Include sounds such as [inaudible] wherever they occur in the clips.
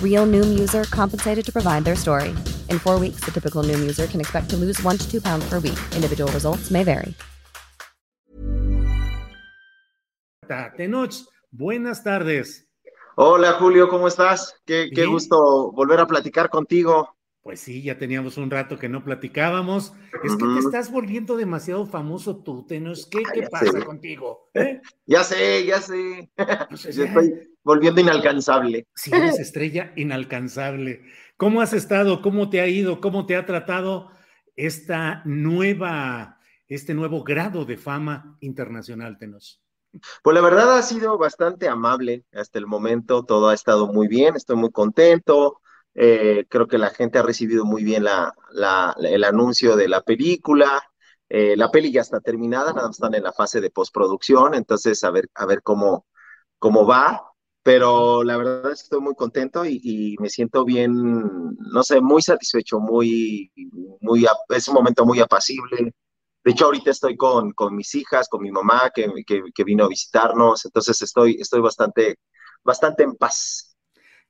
Real Noom user compensated to provide their story. In four weeks, the typical Noom user can expect to lose one to two pounds per week. Individual results may vary. Tenoch, buenas tardes. Hola Julio, ¿cómo estás? Qué, qué gusto volver a platicar contigo. Pues sí, ya teníamos un rato que no platicábamos. Es que te estás volviendo demasiado famoso tú, Tenoch. ¿Qué, qué pasa contigo? ¿Eh? Ya sé, ya sé. Pues [laughs] Yo estoy volviendo inalcanzable. Sí, eres estrella inalcanzable. ¿Cómo has estado? ¿Cómo te ha ido? ¿Cómo te ha tratado esta nueva, este nuevo grado de fama internacional, Tenoch? Pues la verdad ha sido bastante amable hasta el momento, todo ha estado muy bien, estoy muy contento, eh, creo que la gente ha recibido muy bien la, la, el anuncio de la película, eh, la peli ya está terminada, nada más están en la fase de postproducción, entonces a ver, a ver cómo, cómo va, pero la verdad estoy muy contento y, y, me siento bien, no sé, muy satisfecho, muy, muy, es un momento muy apacible, de hecho, ahorita estoy con, con mis hijas, con mi mamá que, que, que, vino a visitarnos, entonces estoy, estoy bastante, bastante en paz.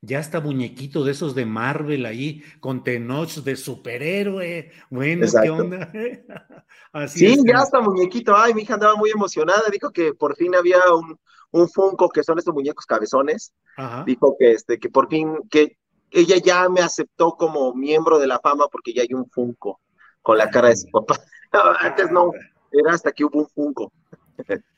Ya está muñequito de esos de Marvel ahí, con Tenoch de superhéroe. Bueno, Exacto. ¿qué onda? [laughs] Así sí, es, ya está muñequito. Ay, mi hija andaba muy emocionada. Dijo que por fin había un, un Funko, que son estos muñecos cabezones. Ajá. Dijo que, este, que por fin, que ella ya me aceptó como miembro de la fama porque ya hay un Funko con la cara de su papá. [laughs] Antes no, era hasta que hubo un Funko. [laughs]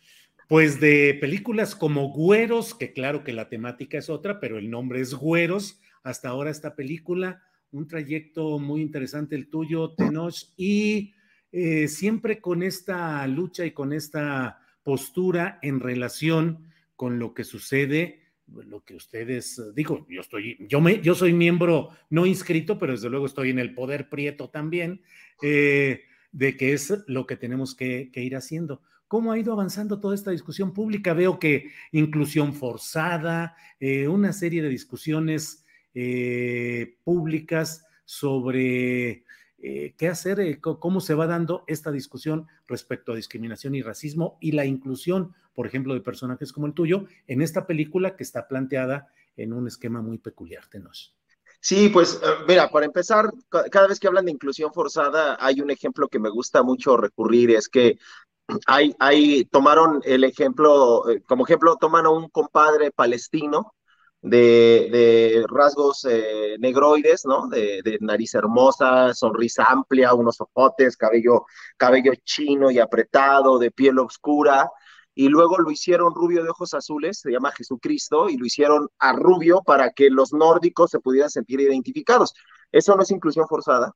Pues de películas como Güeros, que claro que la temática es otra, pero el nombre es Güeros, hasta ahora esta película, un trayecto muy interesante el tuyo, Tenoch, y eh, siempre con esta lucha y con esta postura en relación con lo que sucede, lo que ustedes, digo, yo estoy, yo me, yo soy miembro no inscrito, pero desde luego estoy en el poder prieto también. Eh, de qué es lo que tenemos que, que, ir haciendo. ¿Cómo ha ido avanzando toda esta discusión pública? Veo que inclusión forzada, eh, una serie de discusiones eh, públicas sobre eh, qué hacer, cómo se va dando esta discusión respecto a discriminación y racismo y la inclusión, por ejemplo, de personajes como el tuyo en esta película que está planteada en un esquema muy peculiar, Tenos. Sí, pues mira, para empezar, cada vez que hablan de inclusión forzada, hay un ejemplo que me gusta mucho recurrir, es que hay, tomaron el ejemplo, eh, como ejemplo, toman a un compadre palestino de, de rasgos eh, negroides, ¿no? De, de, nariz hermosa, sonrisa amplia, unos ojotes, cabello, cabello chino y apretado, de piel oscura, y luego lo hicieron rubio de ojos azules, se llama Jesucristo, y lo hicieron a rubio para que los nórdicos se pudieran sentir identificados. ¿Eso no es inclusión forzada?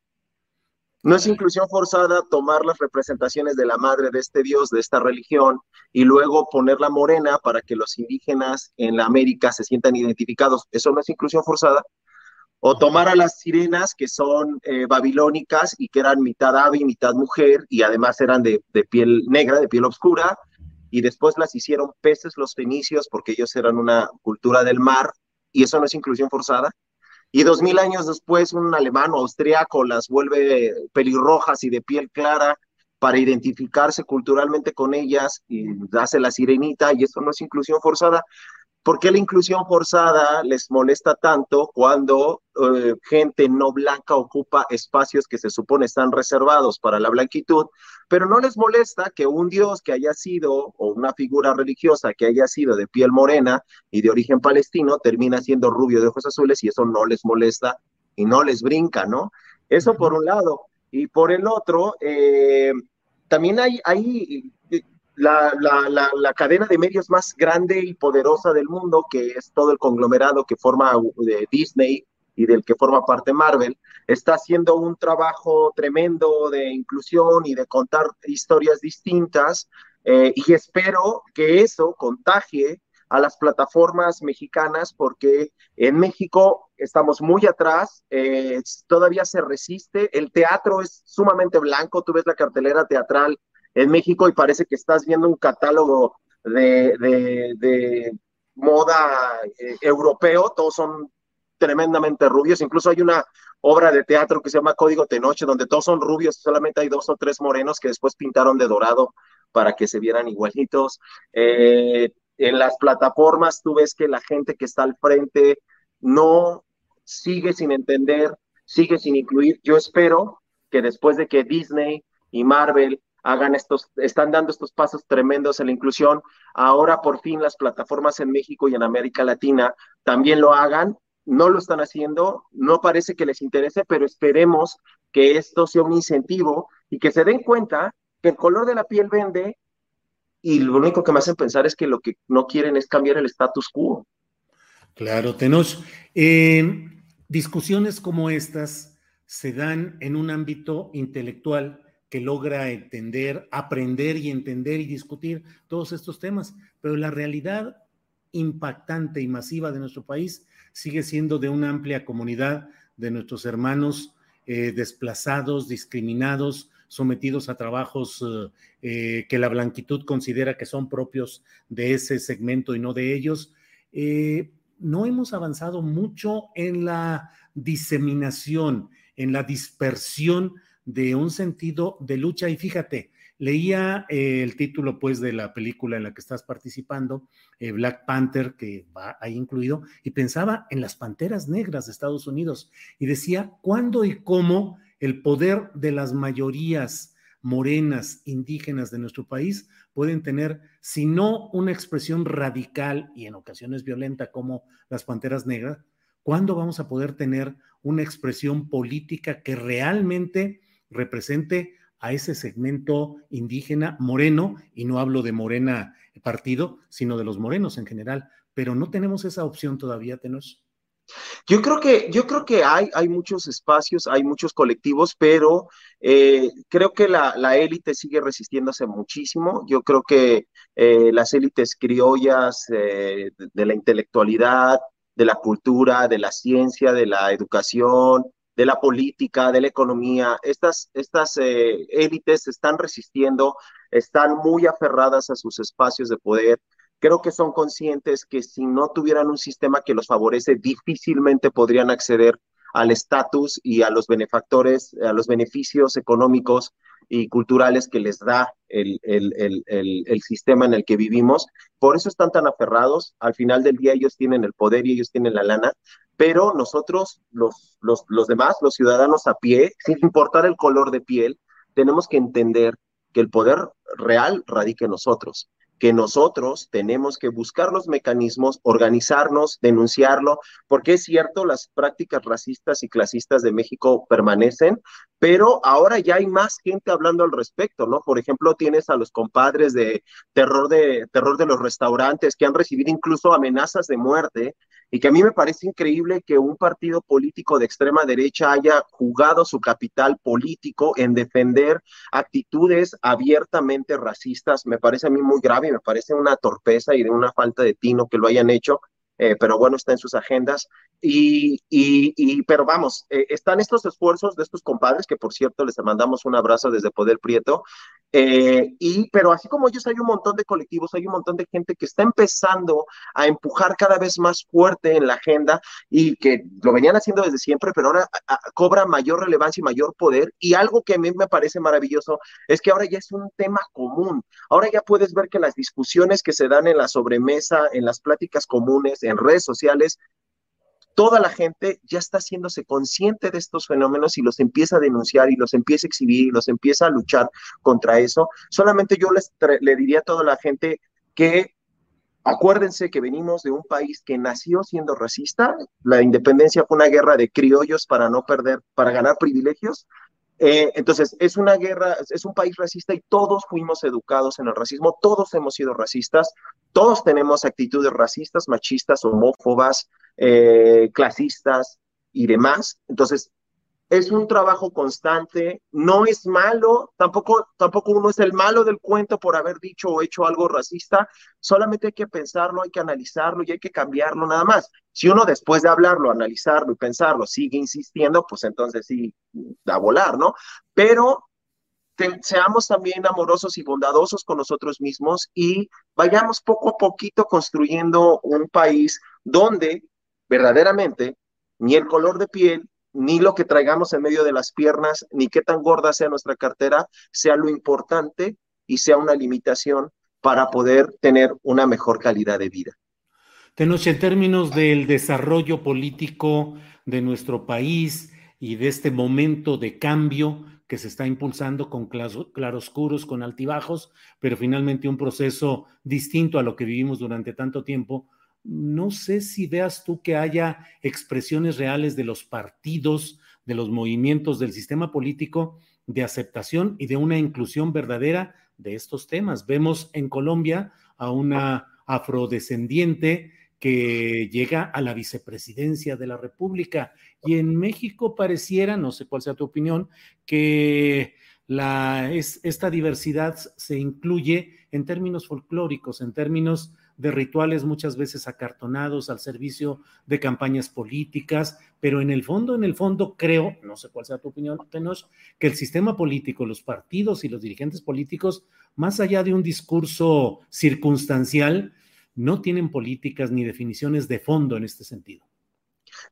No es inclusión forzada tomar las representaciones de la madre de este dios, de esta religión, y luego ponerla morena para que los indígenas en la América se sientan identificados. ¿Eso no es inclusión forzada? O tomar a las sirenas que son eh, babilónicas y que eran mitad ave y mitad mujer, y además eran de, de piel negra, de piel oscura, y después las hicieron peces los fenicios porque ellos eran una cultura del mar y eso no es inclusión forzada. Y dos mil años después un alemán o austriaco las vuelve pelirrojas y de piel clara para identificarse culturalmente con ellas y hace la sirenita y eso no es inclusión forzada. ¿Por qué la inclusión forzada les molesta tanto cuando eh, gente no blanca ocupa espacios que se supone están reservados para la blanquitud, pero no les molesta que un dios que haya sido o una figura religiosa que haya sido de piel morena y de origen palestino termina siendo rubio de ojos azules y eso no les molesta y no les brinca, ¿no? Eso por un lado. Y por el otro, eh, también hay, hay la, la, la, cadena de medios más grande y poderosa del mundo, que es todo el conglomerado que forma de Disney y del que forma parte Marvel, está haciendo un trabajo tremendo de inclusión y de contar historias distintas. Eh, y espero que eso contagie a las plataformas mexicanas porque en México estamos muy atrás, eh, todavía se resiste, el teatro es sumamente blanco, tú ves la cartelera teatral en México y parece que estás viendo un catálogo de, moda eh, europeo, todos son tremendamente rubios, incluso hay una obra de teatro que se llama Código de Noche, donde todos son rubios, solamente hay dos o tres morenos que después pintaron de dorado para que se vieran igualitos. Eh, en las plataformas tú ves que la gente que está al frente no sigue sin entender, sigue sin incluir. Yo espero que después de que Disney y Marvel hagan estos, están dando estos pasos tremendos en la inclusión. Ahora por fin las plataformas en México y en América Latina también lo hagan. No lo están haciendo, no parece que les interese, pero esperemos que esto sea un incentivo y que se den cuenta que el color de la piel vende y lo único que me hacen pensar es que lo que no quieren es cambiar el status quo. Claro, Tenos. Eh, discusiones como estas se dan en un ámbito intelectual que logra entender, aprender y entender y discutir todos estos temas, pero la realidad impactante y masiva de nuestro país sigue siendo de una amplia comunidad de nuestros hermanos eh, desplazados, discriminados, sometidos a trabajos eh, que la blanquitud considera que son propios de ese segmento y no de ellos. Eh, no hemos avanzado mucho en la diseminación, en la dispersión de un sentido de lucha. Y fíjate, leía eh, el título pues de la película en la que estás participando, eh, Black Panther, que va ahí incluido, y pensaba en las panteras negras de Estados Unidos y decía cuándo y cómo el poder de las mayorías morenas indígenas de nuestro país pueden tener, si no una expresión radical y en ocasiones violenta como las panteras negras, ¿cuándo vamos a poder tener una expresión política que realmente represente a ese segmento indígena moreno, y no hablo de morena partido, sino de los morenos en general, pero no tenemos esa opción todavía, Tenos. Yo creo que, yo creo que hay, hay muchos espacios, hay muchos colectivos, pero eh, creo que la, élite sigue resistiéndose muchísimo. Yo creo que eh, las élites criollas eh, de la intelectualidad, de la cultura, de la ciencia, de la educación, de la política, de la economía. Estas, estas eh, élites están resistiendo, están muy aferradas a sus espacios de poder. Creo que son conscientes que si no tuvieran un sistema que los favorece, difícilmente podrían acceder al estatus y a los benefactores, a los beneficios económicos y culturales que les da el, el, el, el, sistema en el que vivimos. Por eso están tan aferrados. Al final del día ellos tienen el poder y ellos tienen la lana, pero nosotros, los, los, los demás, los ciudadanos a pie, [laughs] sin importar el color de piel, tenemos que entender que el poder real radica en nosotros que nosotros tenemos que buscar los mecanismos, organizarnos, denunciarlo, porque es cierto, las prácticas racistas y clasistas de México permanecen, pero ahora ya hay más gente hablando al respecto, ¿no? Por ejemplo, tienes a los compadres de terror de terror de los restaurantes que han recibido incluso amenazas de muerte y que a mí me parece increíble que un partido político de extrema derecha haya jugado su capital político en defender actitudes abiertamente racistas. Me parece a mí muy grave me parece una torpeza y de una falta de tino que lo hayan hecho. Eh, pero bueno, está en sus agendas. Y, y, pero vamos, eh, están estos esfuerzos de estos compadres, que por cierto les mandamos un abrazo desde Poder Prieto, eh, y, pero así como ellos hay un montón de colectivos, hay un montón de gente que está empezando a empujar cada vez más fuerte en la agenda y que lo venían haciendo desde siempre, pero ahora cobra mayor relevancia y mayor poder. Y algo que a mí me parece maravilloso es que ahora ya es un tema común. Ahora ya puedes ver que las discusiones que se dan en la sobremesa, en las pláticas comunes, en redes sociales, toda la gente ya está haciéndose consciente de estos fenómenos y los empieza a denunciar y los empieza a exhibir y los empieza a luchar contra eso. Solamente yo les le diría a toda la gente que Acuérdense que venimos de un país que nació siendo racista. La independencia fue una guerra de criollos para no perder, para ganar privilegios. Eh, entonces, es una guerra, es un país racista y todos fuimos educados en el racismo, todos hemos sido racistas, todos tenemos actitudes racistas, machistas, homófobas, eh, clasistas y demás. Entonces, es un trabajo constante, no es malo, tampoco, tampoco uno es el malo del cuento por haber dicho o hecho algo racista, solamente hay que pensarlo, hay que analizarlo y hay que cambiarlo nada más. Si uno después de hablarlo, analizarlo y pensarlo sigue insistiendo, pues entonces sí, da a volar, ¿no? Pero seamos también amorosos y bondadosos con nosotros mismos y vayamos poco a poquito construyendo un país donde verdaderamente ni el color de piel, ni lo que traigamos en medio de las piernas, ni qué tan gorda sea nuestra cartera, sea lo importante y sea una limitación para poder tener una mejor calidad de vida. Tenoch, en términos del desarrollo político de nuestro país y de este momento de cambio que se está impulsando con claroscuros, con altibajos, pero finalmente un proceso distinto a lo que vivimos durante tanto tiempo, no sé si veas tú que haya expresiones reales de los partidos, de los movimientos del sistema político de aceptación y de una inclusión verdadera de estos temas. Vemos en Colombia a una afrodescendiente que llega a la vicepresidencia de la República y en México pareciera, no sé cuál sea tu opinión, que la, esta diversidad se incluye en términos folclóricos, en términos de rituales muchas veces acartonados al servicio de campañas políticas, pero en el fondo, en el fondo creo, no sé cuál sea tu opinión, Tenoch, que el sistema político, los partidos y los dirigentes políticos, más allá de un discurso circunstancial, no tienen políticas ni definiciones de fondo en este sentido.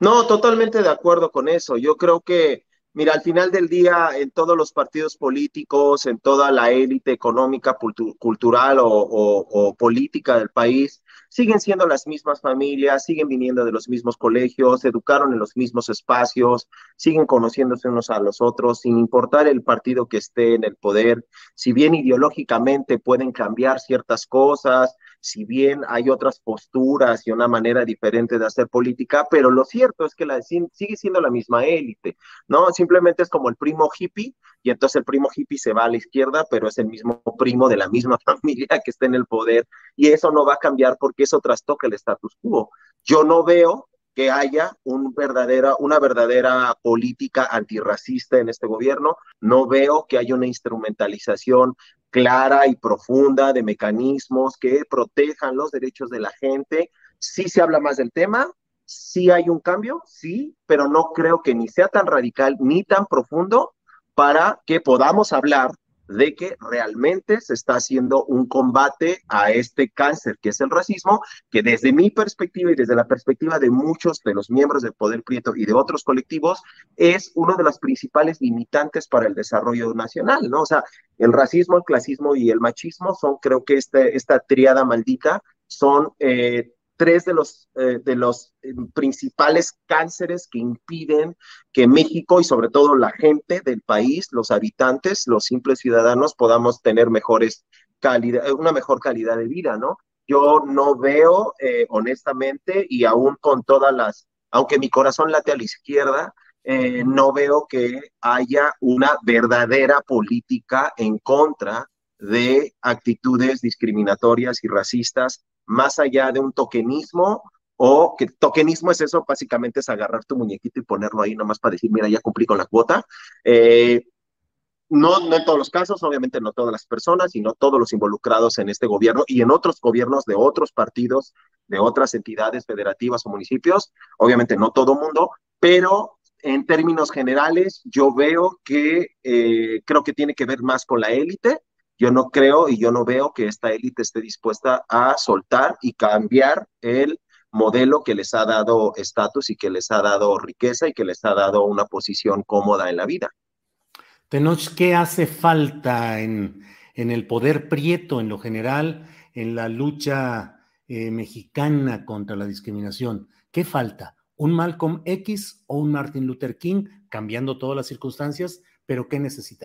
No, totalmente de acuerdo con eso. Yo creo que Mira, al final del día, en todos los partidos políticos, en toda la élite económica, cultural o, política del país, siguen siendo las mismas familias, siguen viniendo de los mismos colegios, educaron en los mismos espacios, siguen conociéndose unos a los otros, sin importar el partido que esté en el poder. Si bien ideológicamente pueden cambiar ciertas cosas, si bien hay otras posturas y una manera diferente de hacer política, pero lo cierto es que la, sigue siendo la misma élite, ¿no? Simplemente es como el primo hippie, y entonces el primo hippie se va a la izquierda, pero es el mismo primo de la misma [laughs] familia que está en el poder, y eso no va a cambiar porque eso trastoca el status quo. Yo no veo que haya un verdadera, una verdadera política antirracista en este gobierno. No veo que haya una instrumentalización clara y profunda de mecanismos que protejan los derechos de la gente. Sí se habla más del tema, sí hay un cambio, sí, pero no creo que ni sea tan radical ni tan profundo para que podamos hablar de que realmente se está haciendo un combate a este cáncer que es el racismo, que desde mi perspectiva y desde la perspectiva de muchos de los miembros del Poder Prieto y de otros colectivos, es uno de los principales limitantes para el desarrollo nacional, ¿no? O sea, el racismo, el clasismo y el machismo son, creo que este, esta triada maldita son eh, tres de los, eh, de los eh, principales cánceres que impiden que México y sobre todo la gente del país, los habitantes, los simples ciudadanos, podamos tener mejores calidad, una mejor calidad de vida, ¿no? Yo no veo, eh, honestamente, y aún con todas las, aunque mi corazón late a la izquierda, no veo que haya una verdadera política en contra de actitudes discriminatorias y racistas más allá de un tokenismo o que tokenismo es eso, básicamente es agarrar tu muñequito y ponerlo ahí nomás para decir, mira, ya cumplí con la cuota. Eh, no, no en todos los casos, obviamente no todas las personas y no todos los involucrados en este gobierno y en otros gobiernos de otros partidos, de otras entidades federativas o municipios, obviamente no todo mundo, pero en términos generales yo veo que eh, creo que tiene que ver más con la élite yo no creo y yo no veo que esta élite esté dispuesta a soltar y cambiar el modelo que les ha dado estatus y que les ha dado riqueza y que les ha dado una posición cómoda en la vida. Tenoch, ¿qué hace falta en, en el poder prieto en lo general, en la lucha eh, mexicana contra la discriminación? ¿Qué falta? ¿Un Malcolm X o un Martin Luther King cambiando todas las circunstancias? ¿Pero qué necesita?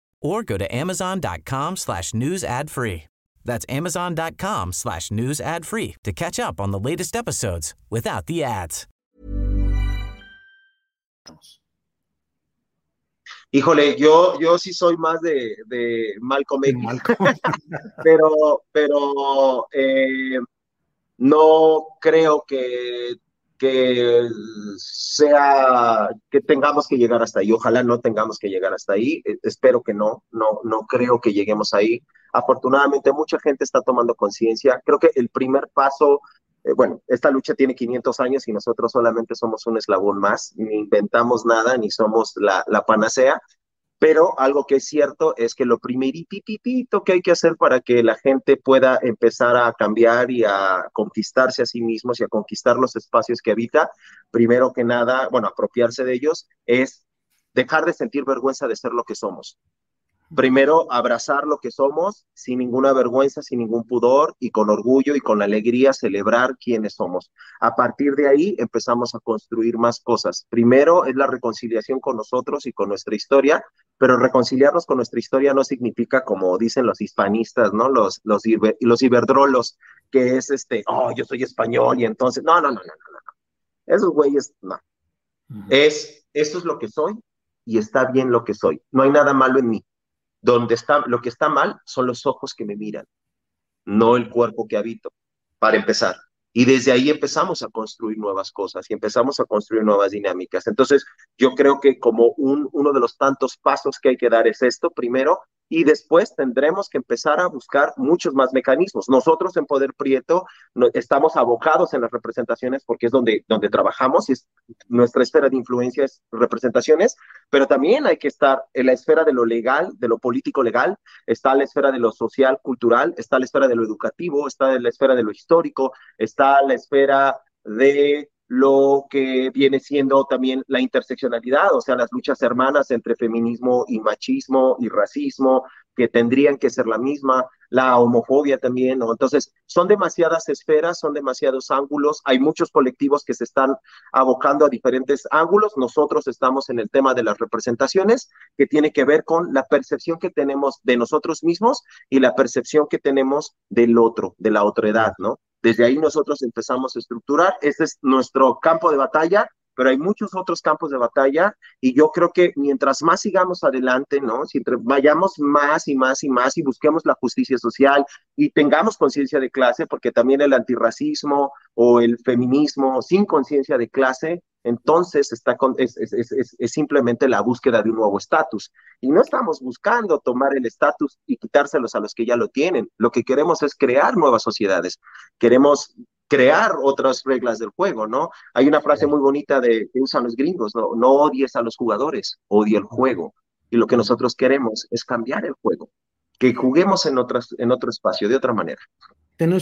or go to amazon.com slash news ad free. That's amazon.com slash news ad free to catch up on the latest episodes without the ads. Híjole, yo, yo sí soy más de, de Malcolm X, [laughs] pero, pero eh, no creo que que sea, que tengamos que llegar hasta ahí. Ojalá no tengamos que llegar hasta ahí. Eh, espero que no, no, no creo que lleguemos ahí. Afortunadamente mucha gente está tomando conciencia. Creo que el primer paso, eh, bueno, esta lucha tiene 500 años y nosotros solamente somos un eslabón más, ni inventamos nada, ni somos la, la panacea. Pero algo que es cierto es que lo primeritito que hay que hacer para que la gente pueda empezar a cambiar y a conquistarse a sí mismos y a conquistar los espacios que habita, primero que nada, bueno, apropiarse de ellos, es dejar de sentir vergüenza de ser lo que somos primero abrazar lo que somos sin ninguna vergüenza, sin ningún pudor y con orgullo y con alegría celebrar quiénes somos. A partir de ahí empezamos a construir más cosas. Primero es la reconciliación con nosotros y con nuestra historia, pero reconciliarnos con nuestra historia no significa, como dicen los hispanistas, ¿no? Los, los, los iberdrolos, que es este, oh, yo soy español y entonces, no, no, no, no, no, no. Esos güeyes, no. Es, esto es lo que soy y está bien lo que soy. No hay nada malo en mí donde está, lo que está mal son los ojos que me miran, no el cuerpo que habito, para empezar. Y desde ahí empezamos a construir nuevas cosas y empezamos a construir nuevas dinámicas. Entonces, yo creo que como un, uno de los tantos pasos que hay que dar es esto, primero, y después tendremos que empezar a buscar muchos más mecanismos. Nosotros en Poder Prieto estamos abocados en las representaciones porque es donde, donde trabajamos y es, nuestra esfera de influencia es representaciones, pero también hay que estar en la esfera de lo legal, de lo político legal, está la esfera de lo social, cultural, está la esfera de lo educativo, está la esfera de lo histórico, está la esfera de lo que viene siendo también la interseccionalidad, o sea, las luchas hermanas entre feminismo y machismo y racismo, que tendrían que ser la misma, la homofobia también, ¿no? Entonces, son demasiadas esferas, son demasiados ángulos, hay muchos colectivos que se están abocando a diferentes ángulos, nosotros estamos en el tema de las representaciones, que tiene que ver con la percepción que tenemos de nosotros mismos y la percepción que tenemos del otro, de la otra edad, ¿no? Desde ahí nosotros empezamos a estructurar. Este es nuestro campo de batalla, pero hay muchos otros campos de batalla y yo creo que mientras más sigamos adelante, ¿no? Si vayamos más y más y más y busquemos la justicia social y tengamos conciencia de clase, porque también el antirracismo o el feminismo sin conciencia de clase entonces está es, es, simplemente la búsqueda de un nuevo estatus. Y no estamos buscando tomar el estatus y quitárselos a los que ya lo tienen. Lo que queremos es crear nuevas sociedades. Queremos crear otras reglas del juego, ¿no? Hay una frase muy bonita de, que usan los gringos, ¿no? No odies a los jugadores, odia el juego. Y lo que nosotros queremos es cambiar el juego, que juguemos en, otras, en otro espacio, de otra manera.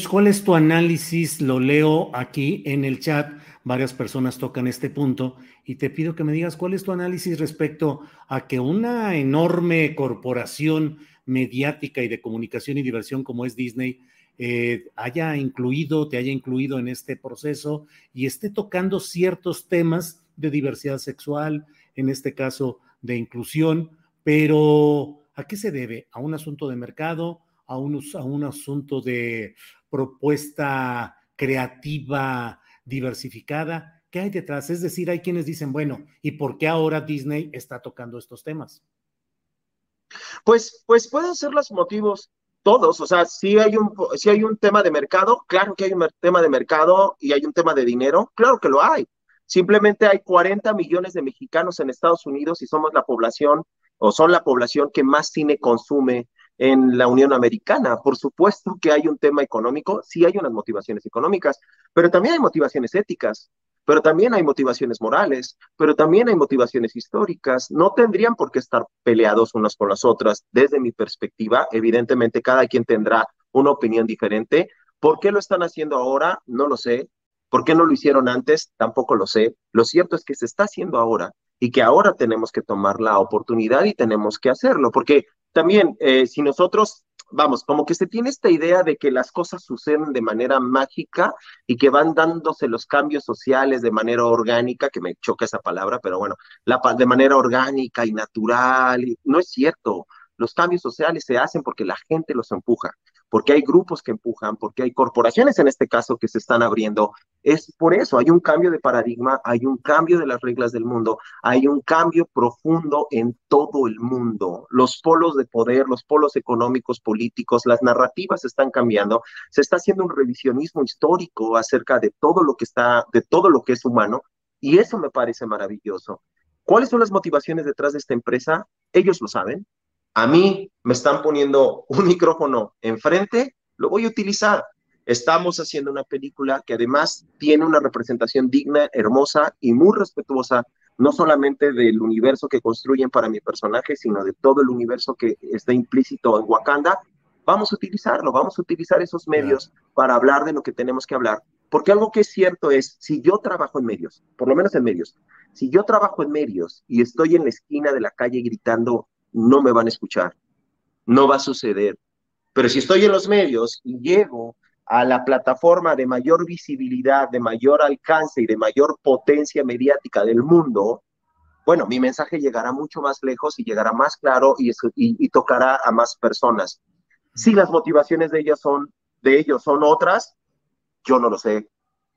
¿Cuál es tu análisis? Lo leo aquí en el chat, varias personas tocan este punto y te pido que me digas cuál es tu análisis respecto a que una enorme corporación mediática y de comunicación y diversión como es Disney eh, haya incluido, te haya incluido en este proceso y esté tocando ciertos temas de diversidad sexual, en este caso de inclusión, pero ¿a qué se debe? ¿A un asunto de mercado? A un, a un asunto de propuesta creativa, diversificada. ¿Qué hay detrás? Es decir, hay quienes dicen, bueno, ¿y por qué ahora Disney está tocando estos temas? Pues, pues pueden ser los motivos todos, o sea, si hay un, si hay un tema de mercado, claro que hay un tema de mercado y hay un tema de dinero, claro que lo hay. Simplemente hay 40 millones de mexicanos en Estados Unidos y somos la población o son la población que más cine consume en la Unión Americana. Por supuesto que hay un tema económico, sí hay unas motivaciones económicas, pero también hay motivaciones éticas, pero también hay motivaciones morales, pero también hay motivaciones históricas. No tendrían por qué estar peleados unas con las otras. Desde mi perspectiva, evidentemente cada quien tendrá una opinión diferente. ¿Por qué lo están haciendo ahora? No lo sé. ¿Por qué no lo hicieron antes? Tampoco lo sé. Lo cierto es que se está haciendo ahora y que ahora tenemos que tomar la oportunidad y tenemos que hacerlo, porque también eh, si nosotros, vamos, como que se tiene esta idea de que las cosas suceden de manera mágica y que van dándose los cambios sociales de manera orgánica, que me choca esa palabra, pero bueno, la, de manera orgánica y natural, no es cierto. Los cambios sociales se hacen porque la gente los empuja porque hay grupos que empujan, porque hay corporaciones en este caso que se están abriendo. Es por eso, hay un cambio de paradigma, hay un cambio de las reglas del mundo, hay un cambio profundo en todo el mundo. Los polos de poder, los polos económicos, políticos, las narrativas están cambiando. Se está haciendo un revisionismo histórico acerca de todo lo que está, de todo lo que es humano, y eso me parece maravilloso. ¿Cuáles son las motivaciones detrás de esta empresa? Ellos lo saben, a mí me están poniendo un micrófono enfrente, lo voy a utilizar. Estamos haciendo una película que además tiene una representación digna, hermosa y muy respetuosa, no solamente del universo que construyen para mi personaje, sino de todo el universo que está implícito en Wakanda. Vamos a utilizarlo, vamos a utilizar esos medios para hablar de lo que tenemos que hablar. Porque algo que es cierto es, si yo trabajo en medios, por lo menos en medios, si yo trabajo en medios y estoy en la esquina de la calle gritando no me van a escuchar, no va a suceder. Pero si estoy en los medios y llego a la plataforma de mayor visibilidad, de mayor alcance y de mayor potencia mediática del mundo, bueno, mi mensaje llegará mucho más lejos y llegará más claro y, tocará a más personas. Si las motivaciones de ellas son, de ellos son otras, yo no lo sé.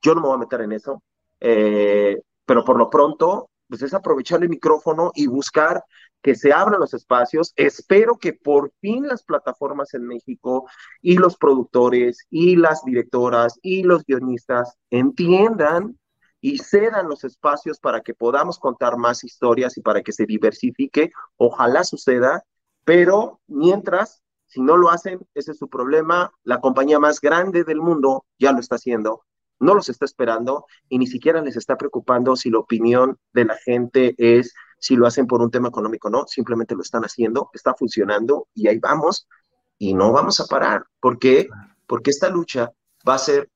Yo no me voy a meter en eso. Eh, pero por lo pronto, pues es aprovechar el micrófono y buscar que se abran los espacios. Espero que por fin las plataformas en México y los productores y las directoras y los guionistas entiendan y cedan los espacios para que podamos contar más historias y para que se diversifique. Ojalá suceda, pero mientras, si no lo hacen, ese es su problema. La compañía más grande del mundo ya lo está haciendo no los está esperando y ni siquiera les está preocupando si la opinión de la gente es si lo hacen por un tema económico o no, simplemente lo están haciendo, está funcionando y ahí vamos y no vamos a parar. ¿Por qué? Porque esta lucha va a ser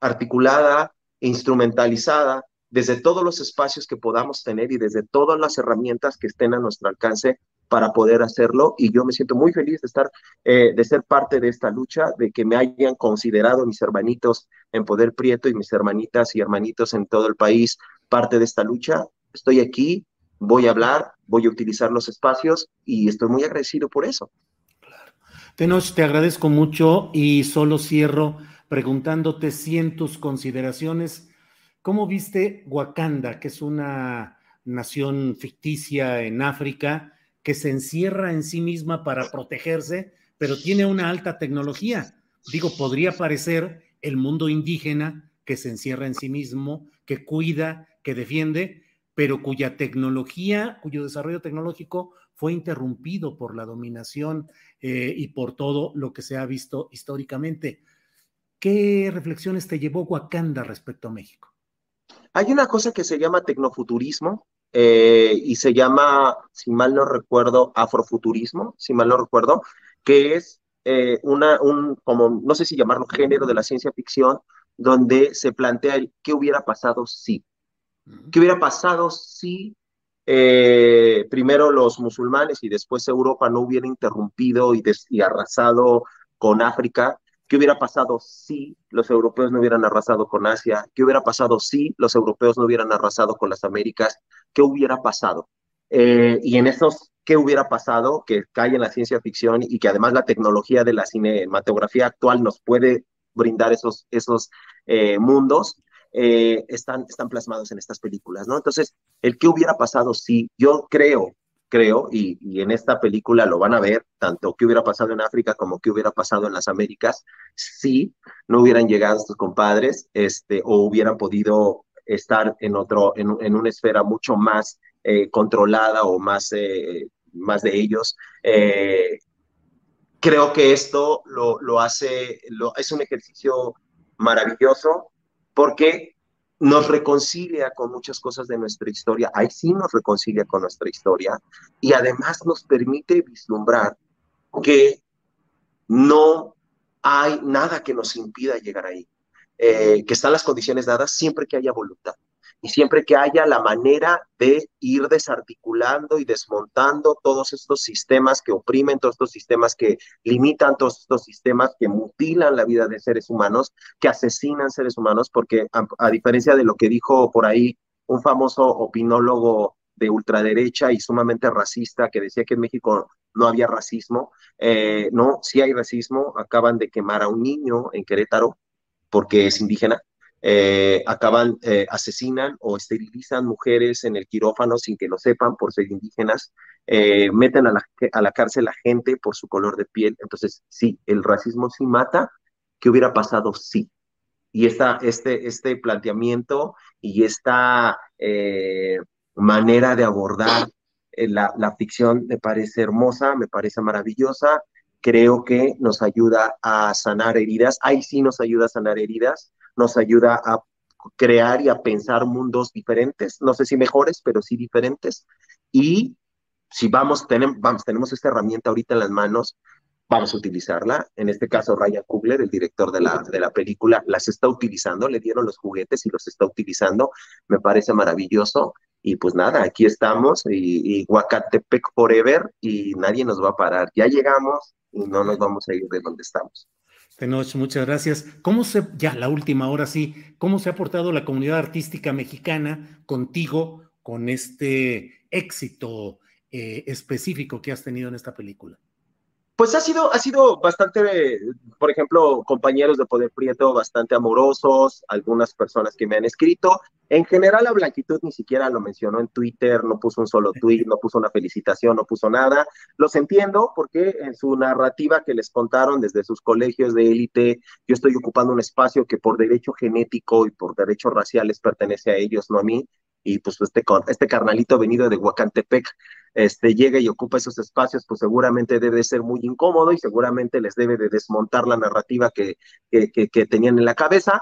articulada, instrumentalizada desde todos los espacios que podamos tener y desde todas las herramientas que estén a nuestro alcance para poder hacerlo y yo me siento muy feliz de estar, eh, de ser parte de esta lucha, de que me hayan considerado mis hermanitos en Poder Prieto y mis hermanitas y hermanitos en todo el país parte de esta lucha. Estoy aquí, voy a hablar, voy a utilizar los espacios y estoy muy agradecido por eso. Claro. Tenoch, te agradezco mucho y solo cierro preguntándote si en tus consideraciones, ¿cómo viste Wakanda, que es una nación ficticia en África? Que se encierra en sí misma para protegerse, pero tiene una alta tecnología. Digo, podría parecer el mundo indígena que se encierra en sí mismo, que cuida, que defiende, pero cuya tecnología, cuyo desarrollo tecnológico fue interrumpido por la dominación eh, y por todo lo que se ha visto históricamente. ¿Qué reflexiones te llevó Wakanda respecto a México? Hay una cosa que se llama tecnofuturismo, eh, y se llama, si mal no recuerdo, afrofuturismo, si mal no recuerdo, que es eh, una, un, como, no sé si llamarlo género de la ciencia ficción, donde se plantea el qué hubiera pasado si. ¿Qué hubiera pasado si eh, primero los musulmanes y después Europa no hubieran interrumpido y, y arrasado con África? ¿Qué hubiera pasado si los europeos no hubieran arrasado con Asia? ¿Qué hubiera pasado si los europeos no hubieran arrasado con las Américas? ¿Qué hubiera pasado? Eh, y en esos qué hubiera pasado, que cae en la ciencia ficción y que además la tecnología de la cinematografía actual nos puede brindar esos, esos eh, mundos, eh, están, están plasmados en estas películas, ¿no? Entonces, el qué hubiera pasado si yo creo creo, y, en esta película lo van a ver, tanto qué hubiera pasado en África como qué hubiera pasado en las Américas, si no hubieran llegado estos compadres, este, o hubieran podido estar en otro, en, una esfera mucho más eh, controlada o más, eh, más de ellos. Eh, creo que esto lo, lo hace, es un ejercicio maravilloso porque nos reconcilia con muchas cosas de nuestra historia, ahí sí nos reconcilia con nuestra historia y además nos permite vislumbrar que no hay nada que nos impida llegar ahí, eh, que están las condiciones dadas siempre que haya voluntad y siempre que haya la manera de ir desarticulando y desmontando todos estos sistemas que oprimen, todos estos sistemas que limitan, todos estos sistemas que mutilan la vida de seres humanos, que asesinan seres humanos, porque a, diferencia de lo que dijo por ahí un famoso opinólogo de ultraderecha y sumamente racista que decía que en México no había racismo, eh, no, sí hay racismo, acaban de quemar a un niño en Querétaro porque es indígena, eh, acaban, eh, asesinan o esterilizan mujeres en el quirófano sin que lo sepan por ser indígenas, eh, meten a la, a la cárcel a gente por su color de piel. Entonces, sí, el racismo sí mata. ¿Qué hubiera pasado? Sí. Y esta, este, este planteamiento y esta manera de abordar la, la ficción me parece hermosa, me parece maravillosa creo que nos ayuda a sanar heridas. Ahí sí nos ayuda a sanar heridas nos ayuda a crear y a pensar mundos diferentes, no sé si mejores, pero sí diferentes. Y si vamos, tenemos, vamos, tenemos esta herramienta ahorita en las manos, vamos a utilizarla. En este caso, Ryan Coogler, el director de la, de la película, las está utilizando, le dieron los juguetes y los está utilizando. Me parece maravilloso. Y pues nada, aquí estamos y, y Huacatepec Forever y nadie nos va a parar. Ya llegamos y no nos vamos a ir de donde estamos. Tenoch, muchas gracias. ¿Cómo se, ya la última hora sí, cómo se ha portado la comunidad artística mexicana contigo con este éxito eh, específico que has tenido en esta película? Pues ha sido, ha sido bastante, por ejemplo, compañeros de Poder Prieto bastante amorosos, algunas personas que me han escrito. En general, la Blanquitud ni siquiera lo mencionó en Twitter, no puso un solo tweet, no puso una felicitación, no puso nada. Los entiendo porque en su narrativa que les contaron desde sus colegios de élite, yo estoy ocupando un espacio que por derecho genético y por derechos raciales pertenece a ellos, no a mí y pues este, este carnalito venido de Huacantepec este, llega y ocupa esos espacios, pues seguramente debe ser muy incómodo y seguramente les debe de desmontar la narrativa que, que, tenían en la cabeza.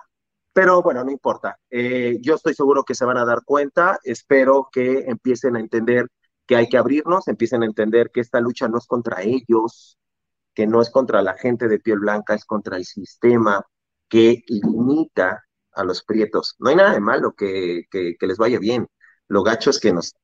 Pero bueno, no importa. Eh, yo estoy seguro que se van a dar cuenta. Espero que empiecen a entender que hay que abrirnos, empiecen a entender que esta lucha no es contra ellos, que no es contra la gente de piel blanca, es contra el sistema que limita a los prietos. No hay nada de malo que, que, les vaya bien. Lo gacho es que, nos,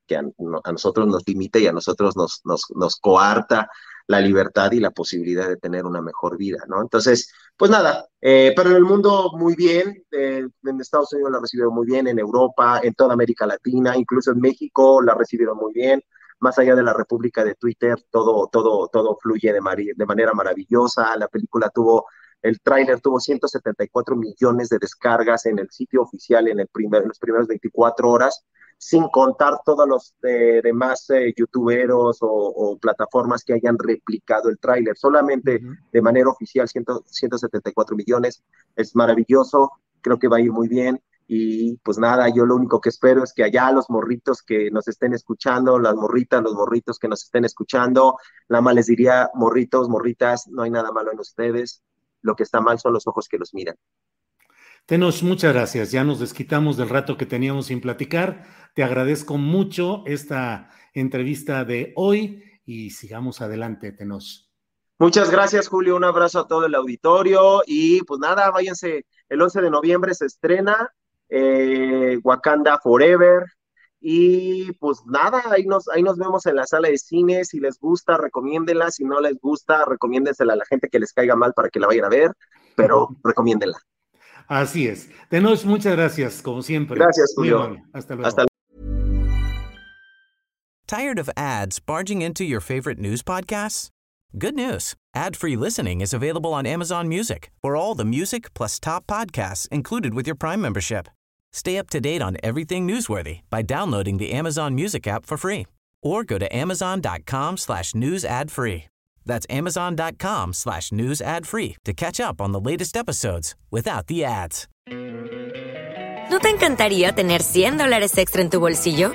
a, nosotros nos limita y a nosotros nos, coarta la libertad y la posibilidad de tener una mejor vida, ¿no? Entonces, pues nada, eh, pero en el mundo muy bien, eh, en Estados Unidos la recibieron muy bien, en Europa, en toda América Latina, incluso en México la recibieron muy bien, más allá de la República de Twitter, todo, todo, todo fluye de manera maravillosa, la película tuvo el tráiler tuvo 174 millones de descargas en el sitio oficial en, el primer, en los primeros 24 horas, sin contar todos los eh, demás eh, youtuberos o, plataformas que hayan replicado el tráiler. Solamente de manera oficial 174 millones. Es maravilloso, creo que va a ir muy bien. Y pues nada, yo lo único que espero es que allá los morritos que nos estén escuchando, las morritas, los morritos que nos estén escuchando, nada más les diría, morritos, morritas, no hay nada malo en ustedes, lo que está mal son los ojos que los miran. Tenos, muchas gracias. Ya nos desquitamos del rato que teníamos sin platicar. Te agradezco mucho esta entrevista de hoy y sigamos adelante, Tenos. Muchas gracias, Julio. Un abrazo a todo el auditorio y pues nada, váyanse. El 11 de noviembre se estrena eh, Wakanda Forever. Y pues nada, ahí nos, ahí nos vemos en la sala de cine. Si les gusta, recomiéndenla. Si no les gusta, recomiéndensela a la gente que les caiga mal para que la vayan a ver, pero [laughs] recomiéndenla. Así es. Tenos, muchas gracias, como siempre. Gracias, Julio. Hasta luego. Hasta luego. ¿Tired of ads barging into your favorite news podcasts? Good news. Ad-free listening is available on Amazon Music for all the music plus top podcasts included with your Prime membership. Stay up to date on everything newsworthy by downloading the Amazon Music app for free or go to amazon.com slash news ad free. That's amazon.com slash news ad free to catch up on the latest episodes without the ads. ¿No te encantaría tener 100 dólares extra en tu bolsillo?